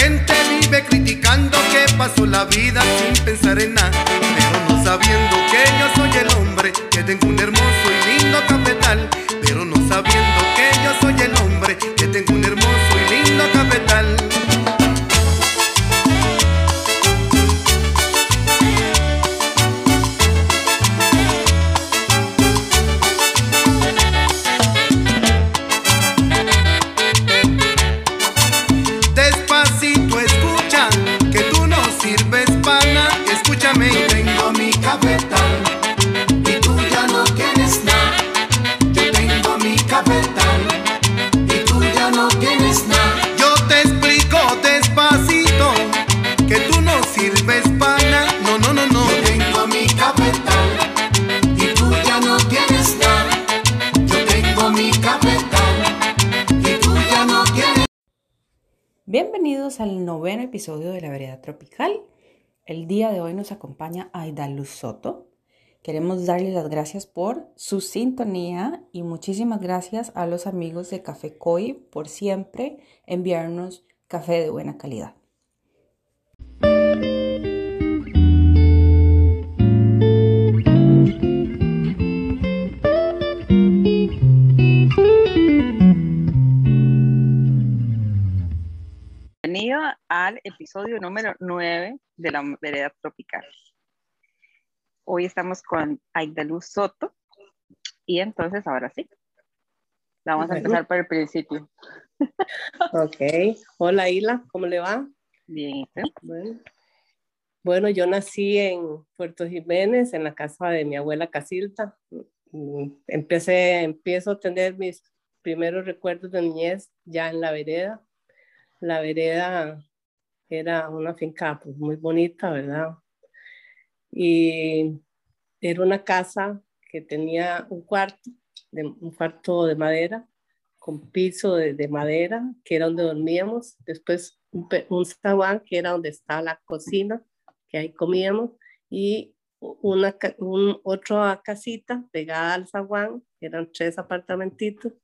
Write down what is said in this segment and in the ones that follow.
gente vive criticando que pasó la vida sin pensar en nada. Pero no sabiendo que yo soy el hombre, que tengo un hermoso y lindo cafetal. Episodio de La Vereda Tropical. El día de hoy nos acompaña Aida Luz. Queremos darle las gracias por su sintonía y muchísimas gracias a los amigos de Café Koi por siempre enviarnos café de buena calidad. Episodio número 9 de la vereda tropical. Hoy estamos con Aida Luz Soto y entonces ahora sí, vamos a empezar por el principio. Ok. Hola, Isla, ¿cómo le va? Bien. Bueno. Bueno, yo nací en Puerto Jiménez, en la casa de mi abuela Casilda. Mm, Empecé, empiezo a tener mis primeros recuerdos de niñez ya en la vereda. La vereda era una finca pues, muy bonita, ¿verdad? Y era una casa que tenía un cuarto, de, un cuarto de madera, con piso de, de madera, que era donde dormíamos. Después un, un que era donde estaba la cocina, que ahí comíamos. Y una, un, otra casita pegada al zaguán, eran tres apartamentitos,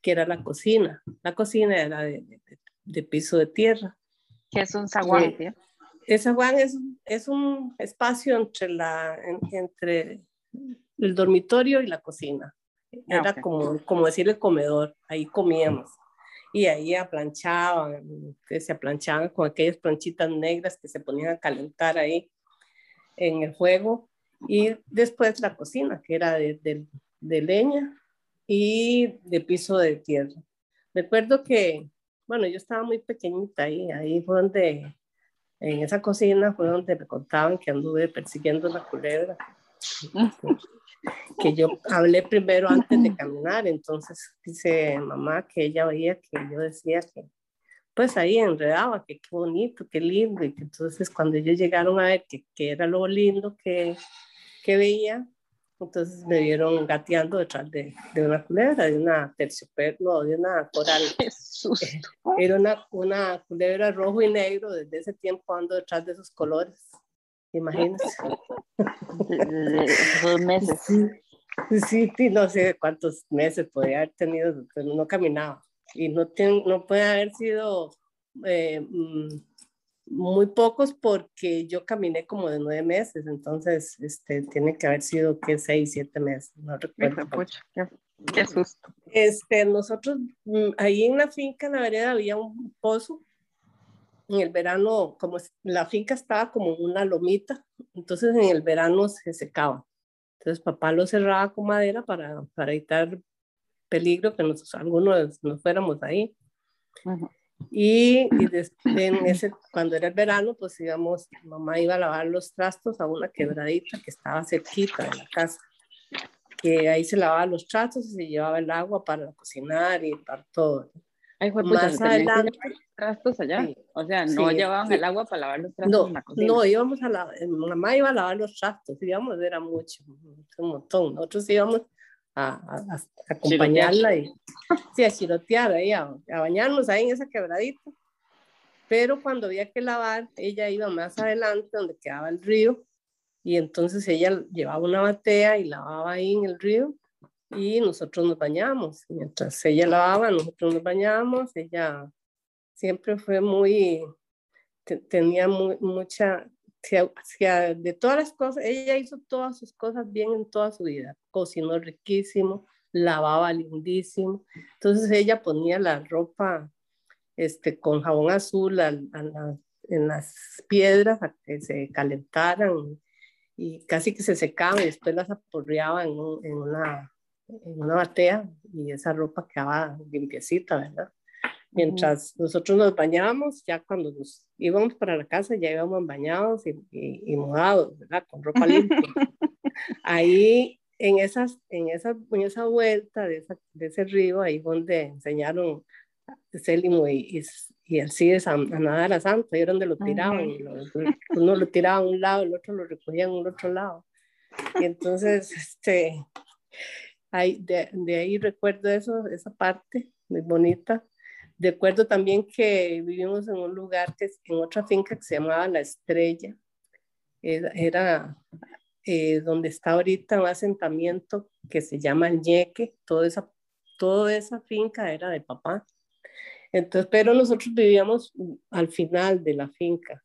que era la cocina. La cocina era de- de piso de tierra. ¿Qué es un zaguán? Sí. El zaguán es, es un espacio entre, la, en- entre el dormitorio y la cocina. Ah, Era ok. como, como decir el comedor, ahí comíamos. Y ahí aplanchaban, que se aplanchaban con aquellas planchitas negras que se ponían a calentar ahí en el fuego. Y después la cocina, que era de, de- de leña y de piso de tierra. Recuerdo que, bueno, yo estaba muy pequeñita ahí, ahí fue donde, en esa cocina fue donde me contaban que anduve persiguiendo una culebra. Que yo hablé primero antes de caminar, entonces dice mamá que ella veía que yo decía que pues ahí enredaba, que qué bonito, qué lindo, y que entonces cuando ellos llegaron a ver que, que era lo lindo que, que veía, entonces me vieron gateando detrás de, de una culebra, de una terciopelo, de una coral. Qué susto. Era una, una culebra rojo y negro, desde ese tiempo ando detrás de esos colores, imagínense. Dos meses. Sí, sí, no sé cuántos meses podía haber tenido, pero no caminaba. Y no, ten- no puede haber sido eh, mm, muy pocos porque yo caminé como de nueve meses, entonces este, tiene que haber sido que seis, siete meses, no recuerdo. Qué, qué susto. Este, nosotros, mm, ahí en la finca, en la vereda, había un pozo. En el verano, como la finca estaba como una lomita, entonces en el verano se secaba. Entonces papá lo cerraba con madera para, para evitar peligro que nos, algunos nos fuéramos ahí. Ujú. Y, y en ese, cuando era el verano, pues íbamos, mamá iba a lavar los trastos a una quebradita que estaba cerquita de la casa, que ahí se lavaba los trastos y se llevaba el agua para cocinar y para todo. Ay, fue Más ¿se tenían que adelante, trastos allá? Sí. O sea, no Sí, llevaban sí. el agua para lavar los trastos no, en la cocina. no, íbamos a la, mamá iba a lavar los trastos, íbamos, era mucho, un montón. Nosotros íbamos a, a- a acompañarla y sí, a chirotear ahí, a, a bañarnos ahí en esa quebradita. Pero cuando había que lavar, ella iba más adelante donde quedaba el río y entonces ella llevaba una batea y lavaba ahí en el río y nosotros nos bañamos. Mientras ella lavaba, nosotros nos bañamos. Ella siempre fue muy, tenía mucha, de todas las cosas, ella hizo todas sus cosas bien en toda su vida. Cocinó riquísimo, lavaba lindísimo. Entonces ella ponía la ropa este, con jabón azul en las piedras a que se calentaran y casi que se secaban y después las aporreaban en, una, en una batea y esa ropa quedaba limpiecita, ¿verdad? Mientras nosotros nos bañábamos, ya cuando nos íbamos para la casa, ya íbamos bañados y, y, mudados, ¿verdad? Con ropa limpia. Ahí, en, esas, en, esa, en esa vuelta de, esa, de ese río, ahí donde enseñaron Célimo y, y, el CIDES a, a, nadar a Santo, ahí era donde lo tiraban. uno lo tiraba a un lado, el otro lo recogía en un otro lado. Y entonces, este, ahí, de, de ahí recuerdo eso, esa parte muy bonita. Recuerdo también que vivimos en un lugar, que, en otra finca que se llamaba La Estrella. Era, era eh, donde está ahorita un asentamiento que se llama El Ñeque. Toda esa, toda esa finca era de papá. Entonces, pero nosotros vivíamos al final de la finca.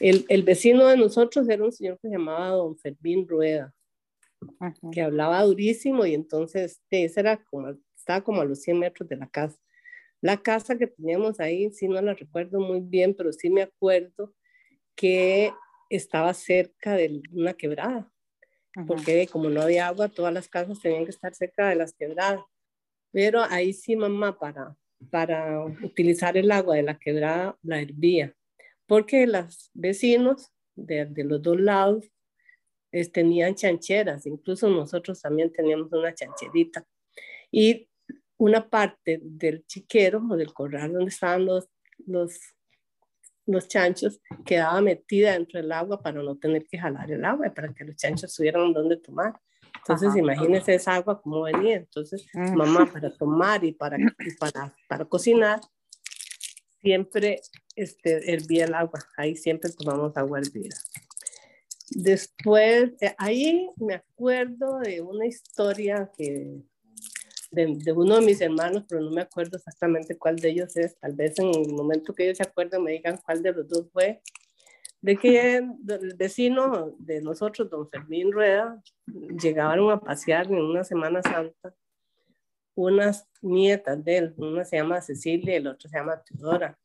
El, el vecino de nosotros era un señor que se llamaba don Fermín Rueda, que hablaba durísimo y entonces ese era como, estaba como a los 100 metros de la casa. La casa que teníamos ahí, sí no la recuerdo muy bien, pero sí me acuerdo que estaba cerca de una quebrada, porque como no había agua, todas las casas tenían que estar cerca de las quebradas. Pero ahí sí, mamá, para, para utilizar el agua de la quebrada, la hervía, porque los vecinos de, de los dos lados tenían chancheras, incluso nosotros también teníamos una chancherita. Y una parte del chiquero o del corral donde estaban los, los, los chanchos quedaba metida dentro del agua para no tener que jalar el agua, para que los chanchos tuvieran donde tomar. Entonces, imagínense esa agua como venía. Entonces, mm. mamá, para tomar y para, para, para cocinar, siempre este, hervía el agua. Ahí siempre tomamos agua hervida. Después, eh, ahí me acuerdo de una historia que de, uno de mis hermanos, pero no me acuerdo exactamente cuál de ellos es. Tal vez en el momento que ellos se acuerden me digan cuál de los dos fue. De que el vecino de nosotros, don Fermín Rueda, llegaron a pasear en una Semana Santa unas nietas de él. Una se llama Cecilia y el otro se llama Teodora.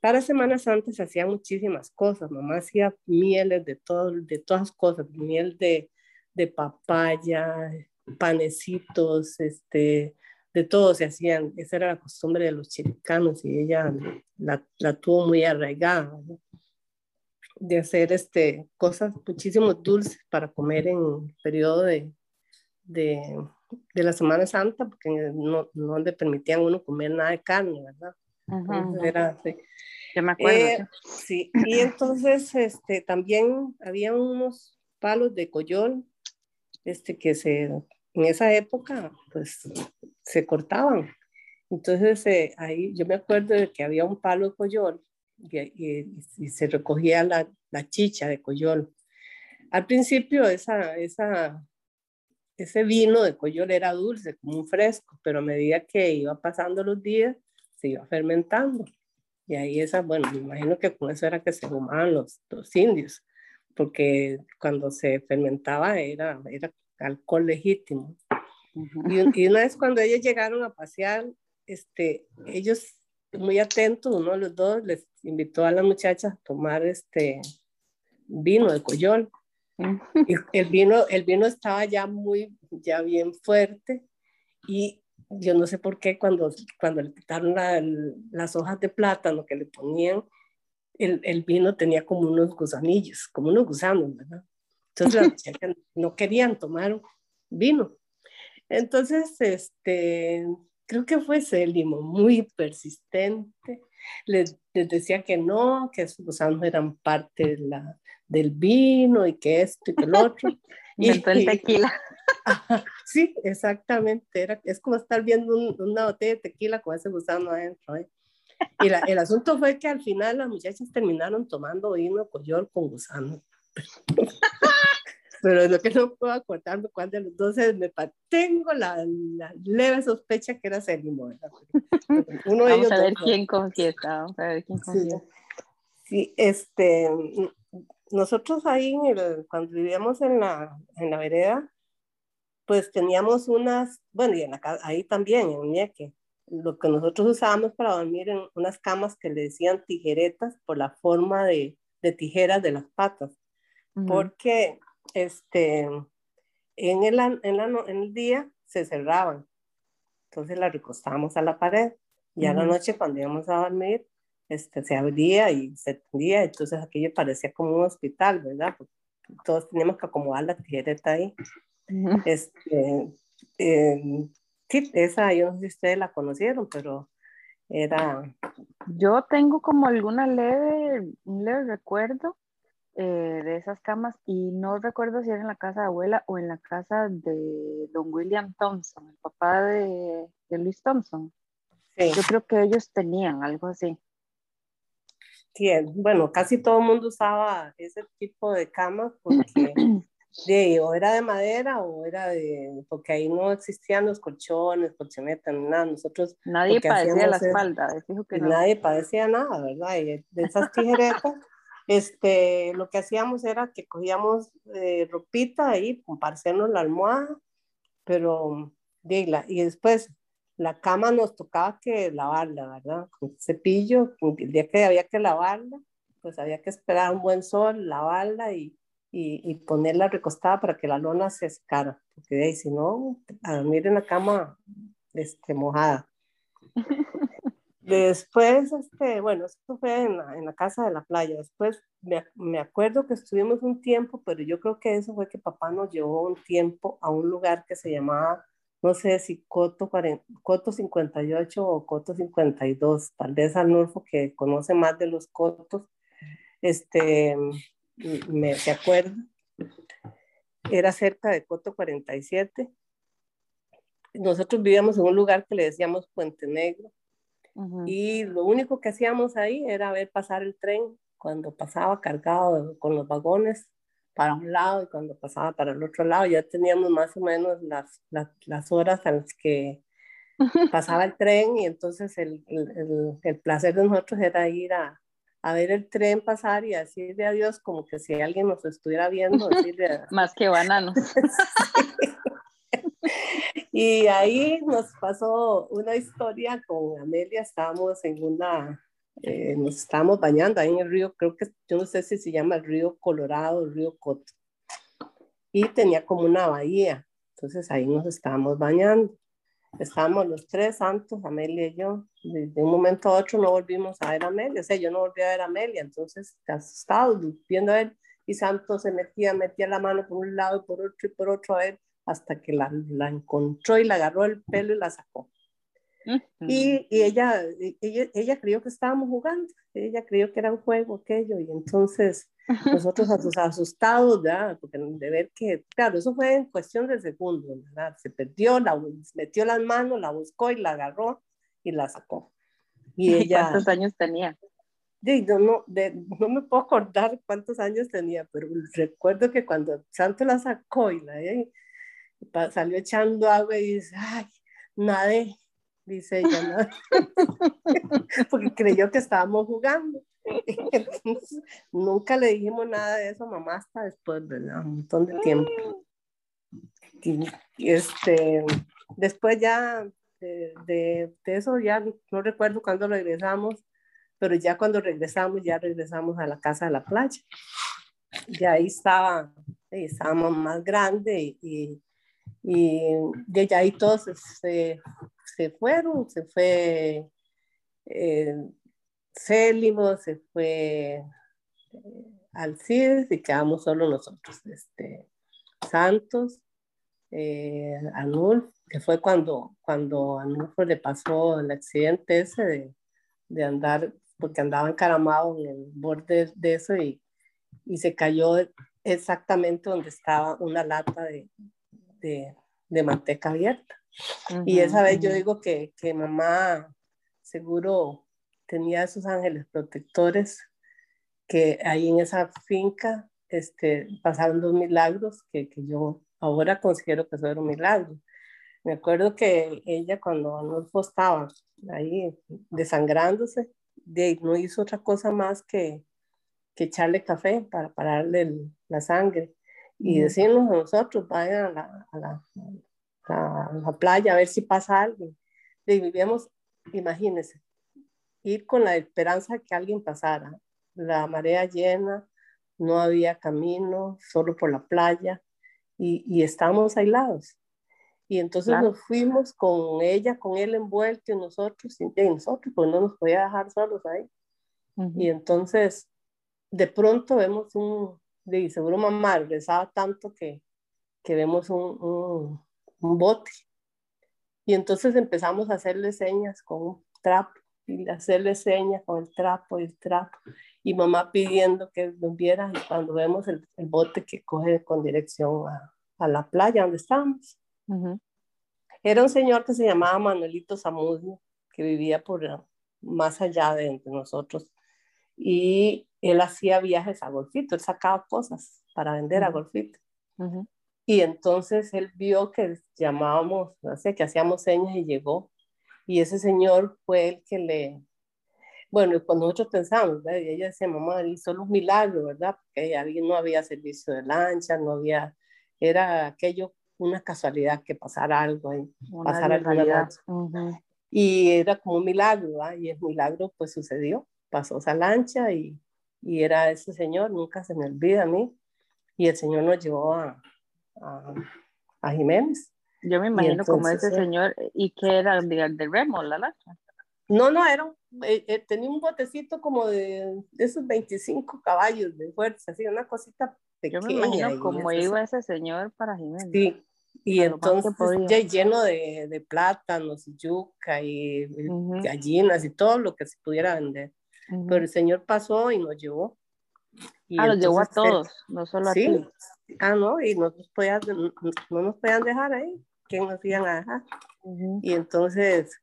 Para Semana Santa se hacían muchísimas cosas. Mamá hacía mieles de, todo, de todas cosas, miel de, de papaya, panecitos, este, de todo se hacían. Esa era la costumbre de los chilicanos y ella la, la tuvo muy arraigada, de hacer este, cosas muchísimo dulces para comer en el periodo de, de, de la Semana Santa, porque no, no le permitían uno comer nada de carne, ¿verdad? Era, me acuerdo. Eh, sí, y entonces este, también había unos palos de coyol este, que se en esa época, pues se cortaban. Entonces, eh, ahí yo me acuerdo de que había un palo de coyol y, se recogía la, la, chicha de coyol. Al principio, esa, esa, ese vino de coyol era dulce, como un fresco, pero a medida que iba pasando los días, se iba fermentando. Y ahí esa, bueno, me imagino que con eso era que se fumaban los, los indios, porque cuando se fermentaba era, era alcohol legítimo. y, una vez cuando ellos llegaron a pasear, este, ellos muy atentos, uno de los dos les invitó a la muchacha a tomar este vino de coyol. Y el vino, el vino estaba ya muy, ya bien fuerte y yo no sé por qué cuando, cuando le quitaron las hojas de plátano que le ponían, el, el, vino tenía como unos gusanillos, como unos gusanos, ¿verdad? Entonces no querían tomar vino. Entonces, este, creo que fue Célimo, muy persistente. Les, decía que no, que esos gusanos eran parte de la, del vino y que esto y que lo otro. y el tequila. sí, exactamente. Era, es como estar viendo una botella de tequila con ese gusano adentro. ¿eh? Y el asunto fue que al final las muchachas terminaron tomando vino coyol con gusano. pero lo que no puedo acordarme cuál de los dos es, me tengo la, la, leve sospecha que era Célimo. Uno de vamos a ver quién confiesa, vamos a ver quién confiesa. Sí, este, nosotros ahí, cuando vivíamos en la, en la vereda, pues teníamos unas, bueno, y en la, ahí también, en Ñeque, lo que nosotros usábamos para dormir en unas camas que le decían tijeretas por la forma de, de tijeras de las patas, porque este, en, el, en, la, en el día se cerraban, entonces la recostábamos a la pared. Y a la noche cuando íbamos a dormir, este, se abría y se tendía, entonces aquello parecía como un hospital, ¿verdad? Porque todos teníamos que acomodar la tijereta ahí. este, eh, sí, esa yo no sé si ustedes la conocieron, pero era... Yo tengo como alguna leve, un leve recuerdo eh, de esas camas y no recuerdo si era en la casa de abuela o en la casa de don William Thompson, el papá de, de Luis Thompson. Sí. Yo creo que ellos tenían algo así. Sí, bueno, casi todo el mundo usaba ese tipo de camas porque de, o era de madera o era de, porque ahí no existían los colchones, colchonetas, nada, nosotros... Nadie padecía la espalda, que no. Nadie padecía nada, ¿verdad? Y de esas tijeretas, este, lo que hacíamos era que cogíamos eh, ropita ahí, compartirnos la almohada, pero, de, y después la cama nos tocaba que lavarla, ¿verdad? Con cepillo, el día que había que lavarla, pues había que esperar un buen sol, lavarla y y, ponerla recostada para que la lona se secara, porque ahí si no, a dormir en la cama este, mojada. Después, este, bueno, esto fue en la, en la, casa de la playa. Después me, me, acuerdo que estuvimos un tiempo, pero yo creo que eso fue que papá nos llevó un tiempo a un lugar que se llamaba, no sé si Coto, 40, Coto 58 o Coto 52, tal vez Arnulfo que conoce más de los cotos, este, me se acuerdo, era cerca de Coto 47. Nosotros vivíamos en un lugar que le decíamos Puente Negro y lo único que hacíamos ahí era ver pasar el tren cuando pasaba cargado con los vagones para un lado y cuando pasaba para el otro lado ya teníamos más o menos las, las, las horas a las que pasaba el tren y entonces el, el, el, placer de nosotros era ir a, a ver el tren pasar y decirle adiós como que si alguien nos estuviera viendo. Más que bananos. y ahí nos pasó una historia con Amelia, estábamos en una, eh, nos estábamos bañando ahí en el río, creo que yo no sé si se llama el río Colorado, el río Coto. Y tenía como una bahía, entonces ahí nos estábamos bañando. Estábamos los tres santos, Amelia y yo. De, un momento a otro no volvimos a ver a Amelia. O sea, yo no volví a ver a Amelia. Entonces, asustado, viendo a él. Y Santo se metía, metía la mano por un lado y por otro y por otro a él, hasta que la, la encontró y la agarró el pelo y la sacó. Y, y ella, ella, ella creyó que estábamos jugando, ella creyó que era un juego aquello, y entonces nosotros asustados, ¿verdad? Porque de ver que, claro, eso fue en cuestión de segundos, ¿verdad? Se perdió, la, metió las manos, la buscó y la agarró y la sacó. Y ella, ¿Cuántos años tenía? no, no, de, no me puedo acordar cuántos años tenía, pero recuerdo que cuando Santo la sacó y la salió echando agua y dice, ay, nadé, dice ella, porque creyó que estábamos jugando. nunca le dijimos nada de eso mamá hasta después, de Un montón de tiempo. Y, este, después ya de, de, eso, ya no recuerdo cuándo regresamos, pero ya cuando regresamos, ya regresamos a la casa de la playa. Ya ahí estaba, ahí estábamos más grandes y, y, y ya ahí todos se, se fueron, se fue eh, Célimo, se fue eh, Alcides y quedamos solo nosotros, este, Santos, eh, Anul, que fue cuando, cuando Anulfo le pasó el accidente ese de, de andar, porque andaba encaramado en el borde de eso y, y se cayó exactamente donde estaba una lata de, de, de manteca abierta. y esa vez yo digo que, que mamá seguro tenía esos ángeles protectores que ahí en esa finca este, pasaron dos milagros que, que yo ahora considero que fueron milagros. Me acuerdo que ella cuando Anulfo estaba ahí desangrándose, de, no hizo otra cosa más que, que echarle café para pararle la sangre y decirnos a nosotros, vayan a la, a la, a la playa a ver si pasa alguien. Y vivíamos, imagínense, ir con la esperanza que alguien pasara. La marea llena, no había camino, solo por la playa y, y estábamos aislados. Y entonces nos fuimos con ella, con él envuelto y nosotros, y nosotros, pues no nos podía dejar solos ahí. Y entonces, de pronto vemos un, de seguro mamá rezaba tanto que, que vemos un, un, un bote. Y entonces empezamos a hacerle señas con un trapo y hacerle señas con el trapo y el trapo. Y mamá pidiendo que nos viera y cuando vemos el, el bote que coge con dirección a, a la playa donde estábamos. Era un señor que se llamaba Manuelito Zamudio, que vivía por más allá de nosotros. Y él hacía viajes a Golfito, él sacaba cosas para vender a Golfito. Y entonces él vio que llamábamos, no sé, que hacíamos señas y llegó. Y ese señor fue el que le, bueno, cuando nosotros pensamos, ¿verdad? y ella decía, mamá, y solo un milagro, ¿verdad? Porque no había servicio de lancha, no había, era aquello, una casualidad que pasara algo ahí, pasara alguna lancha. Y era como un milagro, ¿verdad? Y el milagro pues sucedió, pasó esa lancha y, y era ese señor, nunca se me olvida a mí, y el señor nos llevó a, a, a Jiménez. Yo me imagino como ese entonces, eh, señor, ¿y qué era de, de remo, la lancha? No, no, era, eh, eh, tenía un botecito como de, de esos 25 caballos de fuerza, así, una cosita Yo pequeña. me imagino cómo iba ese señor para Jiménez. Sí, y que entonces ya lleno de, de plátanos y yuca y, y Ujú, gallinas y todo lo que se pudiera vender. Pero el señor pasó y nos llevó. Y ah, los llevó a entonces él- todos, no solo a Sí, ti. ah, no, y no nos, podían, no, no nos podían dejar ahí. ¿Quién nos iban a dejar? Ujú. Y entonces,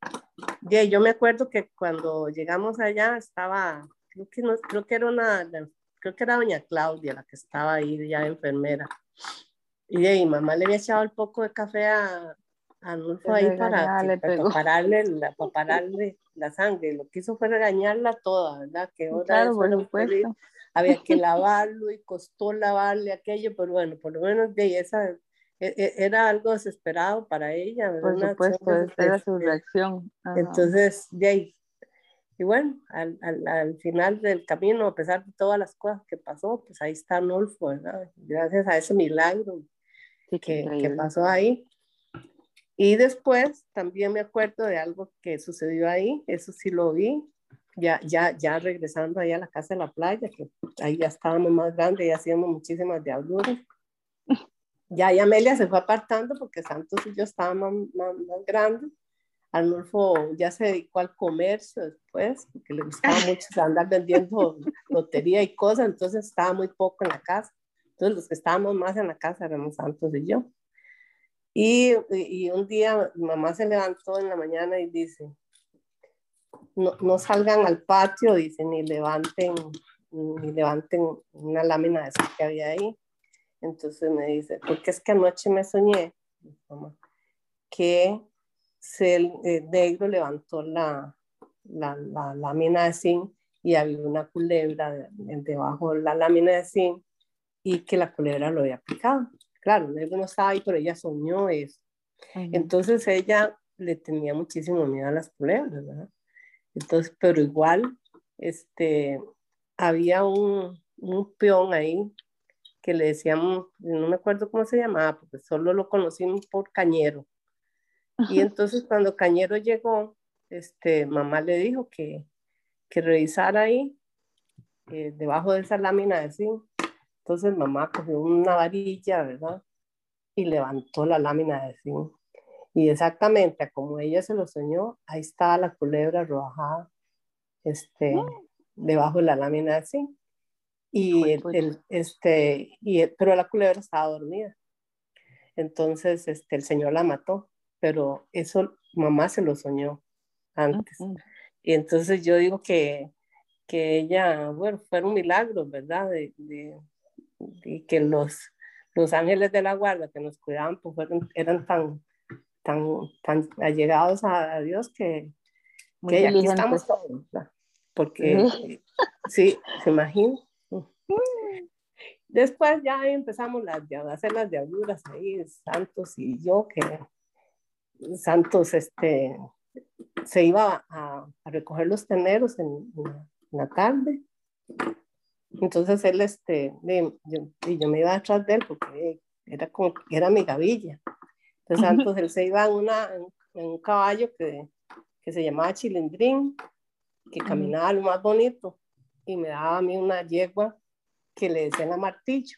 ya, yo me acuerdo que cuando llegamos allá estaba, creo que, no, creo que era una, creo que era doña Claudia la que estaba ahí ya enfermera. Y de ahí, mamá le había echado el poco de café a, a Arnulfo Qué ahí para, que- para, pararle para pararle la sangre. Lo que hizo fue regañarla toda, ¿verdad? Que ahora Claro, supuesto. Había que lavarlo y costó lavarle aquello, pero bueno, por lo menos de esa e- e- era algo desesperado para ella, ¿verdad? Por supuesto, esa era su reacción. Ajá. Entonces, de ahí. Y bueno, al, al, al final del camino, a pesar de todas las cosas que pasó, pues ahí está Nolfo, ¿verdad? Gracias a ese milagro Sí, que, que pasó ahí. Y después también me acuerdo de algo que sucedió ahí, eso sí lo vi, ya, ya, ya regresando ahí a la casa de la playa, que ahí ya estábamos más grandes y hacíamos muchísimas diabluras. Ya, y Amelia se fue apartando porque Santos y yo estábamos más, más, más grandes. Arnulfo ya se dedicó al comercio después, porque le gustaba mucho andar vendiendo lotería y cosas, entonces estaba muy poco en la casa. Entonces los que estábamos más en la casa éramos Santos y yo. Y, y un día mamá se levantó en la mañana y dice, no, no salgan al patio, dice, ni levanten, ni levanten una lámina de esa que había ahí. Entonces me dice, porque es que anoche me soñé, que el, el negro levantó la, la, la, lámina de zinc y había una culebra de, de, debajo de la lámina de zinc y que la culebra lo había picado. Claro, el negro no estaba ahí, pero ella soñó eso. Entonces ella le tenía muchísimo miedo a las culebras, ¿verdad? Entonces, pero igual, este, había un, un peón ahí que le decíamos, no me acuerdo cómo se llamaba, porque solo lo conocimos por Cañero. Y entonces cuando Cañero llegó, este, mamá le dijo que, que revisara ahí, eh, debajo de esa lámina de zinc. Entonces mamá cogió una varilla, ¿verdad? Y levantó la lámina de zinc. Y exactamente como ella se lo soñó, ahí estaba la culebra arrojada este, debajo de la lámina de zinc. Y, el, el, este, y el, pero la culebra estaba dormida. Entonces este, el señor la mató, pero eso mamá se lo soñó antes. Uh -huh. Y entonces yo digo que, que ella, bueno, fueron milagros, ¿verdad? De, de, y que los, los ángeles de la guarda que nos cuidaban pues fueron, eran tan, tan, tan allegados a, Dios que, que aquí estamos todos, porque sí, se imagina. Después ya empezamos las, a hacer las diabluras ahí, Santos y yo, que Santos este, se iba a, a recoger los teneros en, en, la tarde. Entonces él, este, yo, y yo me iba atrás de él porque era como, era mi gavilla. Entonces Santos, él se iba en, una, en, un caballo que, que se llamaba Chilindrín, que caminaba lo más bonito y me daba a mí una yegua que le decían a martillo,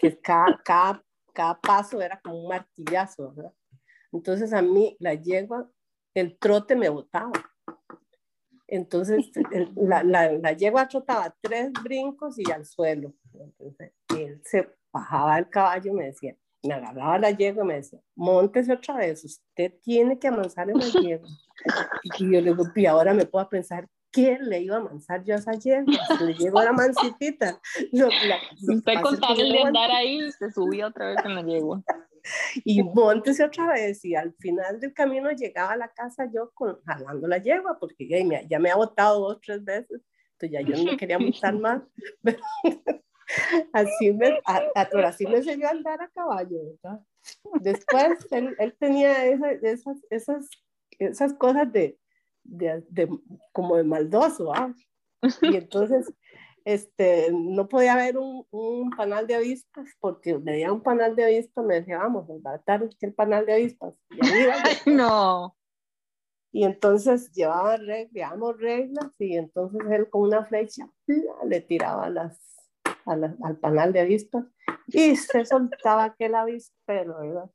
que cada, cada, cada paso era como un martillazo, ¿verdad? Entonces a mí la yegua, el trote me botaba. Entonces la, la, la, yegua trotaba tres brincos y al suelo. Entonces él se bajaba del caballo y me decía, me agarraba la yegua y me decía, montese otra vez, usted tiene que avanzar en la yegua. Y yo le digo, y ahora me puedo pensar, ¿qué le iba a avanzar yo a esa yegua? Le llegó la mancitita. No, la, Usted contaba el de andar ahí se subió otra vez en la yegua. Y montese otra vez y al final del camino llegaba a la casa yo con, jalando la yegua porque ya me, ya me ha botado dos, tres veces, entonces ya yo no quería montar más. Pero, así me, a, así me enseñó a andar a caballo, ¿verdad? Después él, él tenía esas, esas, esas cosas de, de, de, como de maldoso, ¿ah? Y entonces, este, no podía haber un, un, panal de avispas, porque veía un panal de avispas, me decía, vamos, va a estar el panal de avispas. Y no. Y entonces llevaba reglas, reglas, y entonces él con una flecha le tiraba las, al panal de avispas y se soltaba aquel avispero, ¿verdad?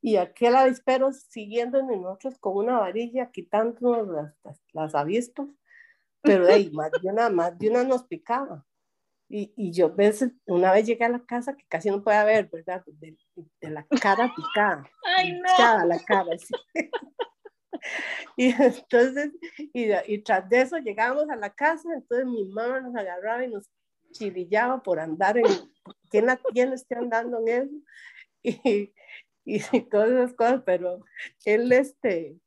Y aquel avispero siguiendo en nosotros con una varilla quitándonos las, las, avispas, pero hey, más, de una, más de una nos picaba. Y, y, yo veces, una vez llegué a la casa que casi no puede ver, ¿verdad? De, de la cara picada. Ay, no. la cara, sí. Y entonces, y, y, tras de eso llegábamos a la casa, entonces mi mamá nos agarraba y nos chirillaba por andar en, ¿quién, quién está andando en eso? Y, y, todas esas cosas, pero él, este,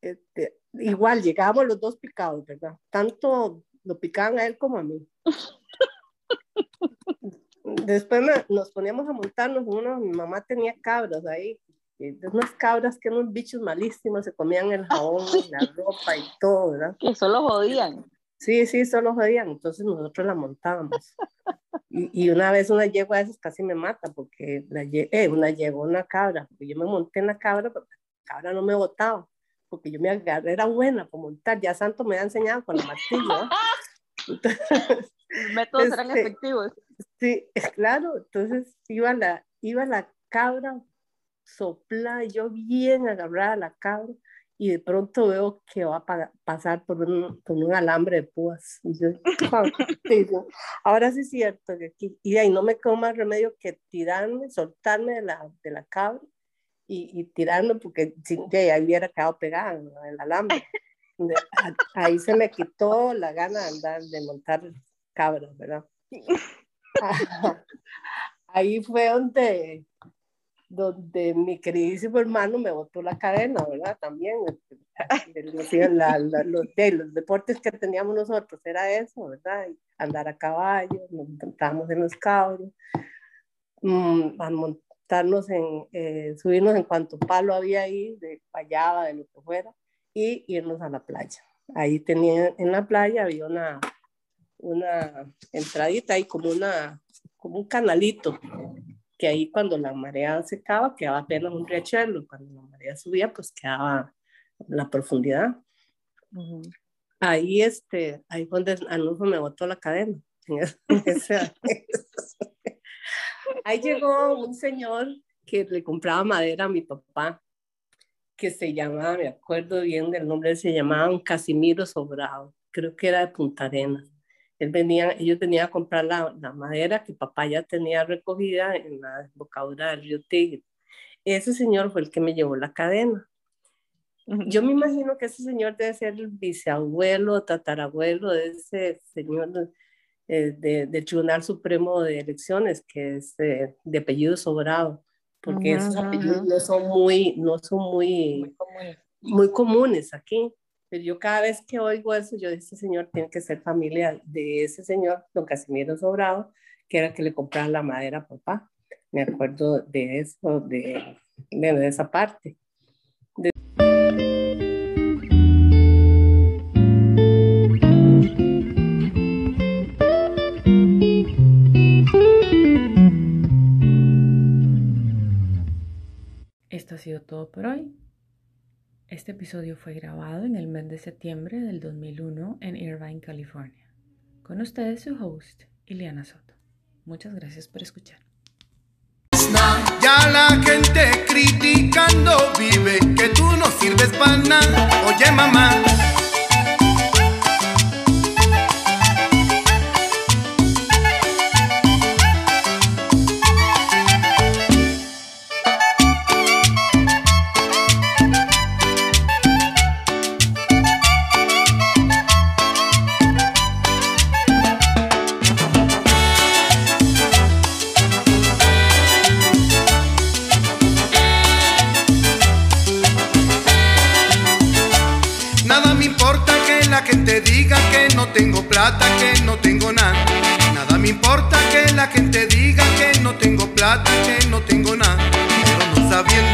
este, igual llegábamos los dos picados, ¿verdad? Tanto lo picaban a él como a mí. Después nos poníamos a montarnos uno, mi mamá tenía cabras ahí, unas cabras que unos bichos malísimos, se comían el jabón, la ropa y todo, ¿verdad? Que solo jodían. Sí, sí, solo jodían, entonces nosotros la montábamos. Y, una vez una yegua de esas casi me mata, porque la, eh, una llegó una cabra, porque yo me monté en la cabra, pero la cabra no me botaba, porque yo me agarré, era buena para montar, ya Santo me ha enseñado con el martillo. Los métodos eran este, efectivos. Sí, claro, entonces iba la, iba la cabra, sopla, yo bien agarrada a la cabra, y de pronto veo que va a pasar por un, por un alambre de púas. Y yo, ahora sí es cierto que aquí, y ahí no me quedó más remedio que tirarme, soltarme de la, de la cabra y, y tirarme porque de ahí hubiera quedado pegada en el alambre. ahí se me quitó la gana de andar, de montar cabras, ¿verdad? ahí fue donde donde mi queridísimo hermano me botó la cadena, ¿verdad? También, este, los, deportes que teníamos nosotros era eso, ¿verdad? Andar a caballo, nos montábamos en los cabros, mm, a montarnos en, eh, subirnos en cuanto palo había ahí, de payaba, de lo que fuera, y irnos a la playa. Ahí tenía, en la playa había una, una entradita ahí como una, como un canalito que ahí cuando la marea secaba quedaba apenas un riachuelo, cuando la marea subía pues quedaba la profundidad. Ahí, este, ahí donde Anulfo me botó la cadena. ahí llegó un señor que le compraba madera a mi papá, que se llamaba, me acuerdo bien del nombre, se llamaba un Casimiro Sobrado, creo que era de Punta Arenas él venía, ellos venían a comprar la, la, madera que papá ya tenía recogida en la desembocadura del río Tigre. Ese señor fue el que me llevó la cadena. Yo me imagino que ese señor debe ser el bisabuelo, tatarabuelo de ese señor, eh, del Tribunal Supremo de Elecciones, que es de, apellido Sobrado, porque esos apellidos no son muy, no son muy, muy, comunes aquí. Pero yo cada vez que oigo eso, yo digo, este señor tiene que ser familia de ese señor, don Casimiro Sobrado, que era el que le compraba la madera a papá. Me acuerdo de eso, de, de esa parte. Esto ha sido todo por hoy. Este episodio fue grabado en el mes de septiembre del 2001 en Irvine, California. Con ustedes su host, Ileana Soto. Muchas gracias por escuchar. Ya la gente criticando vive que tú no sirves para nada. Oye mamá. Tengo plata, que no tengo nada. Nada me importa que la gente diga que no tengo plata, que no tengo nada. Pero no sabiendo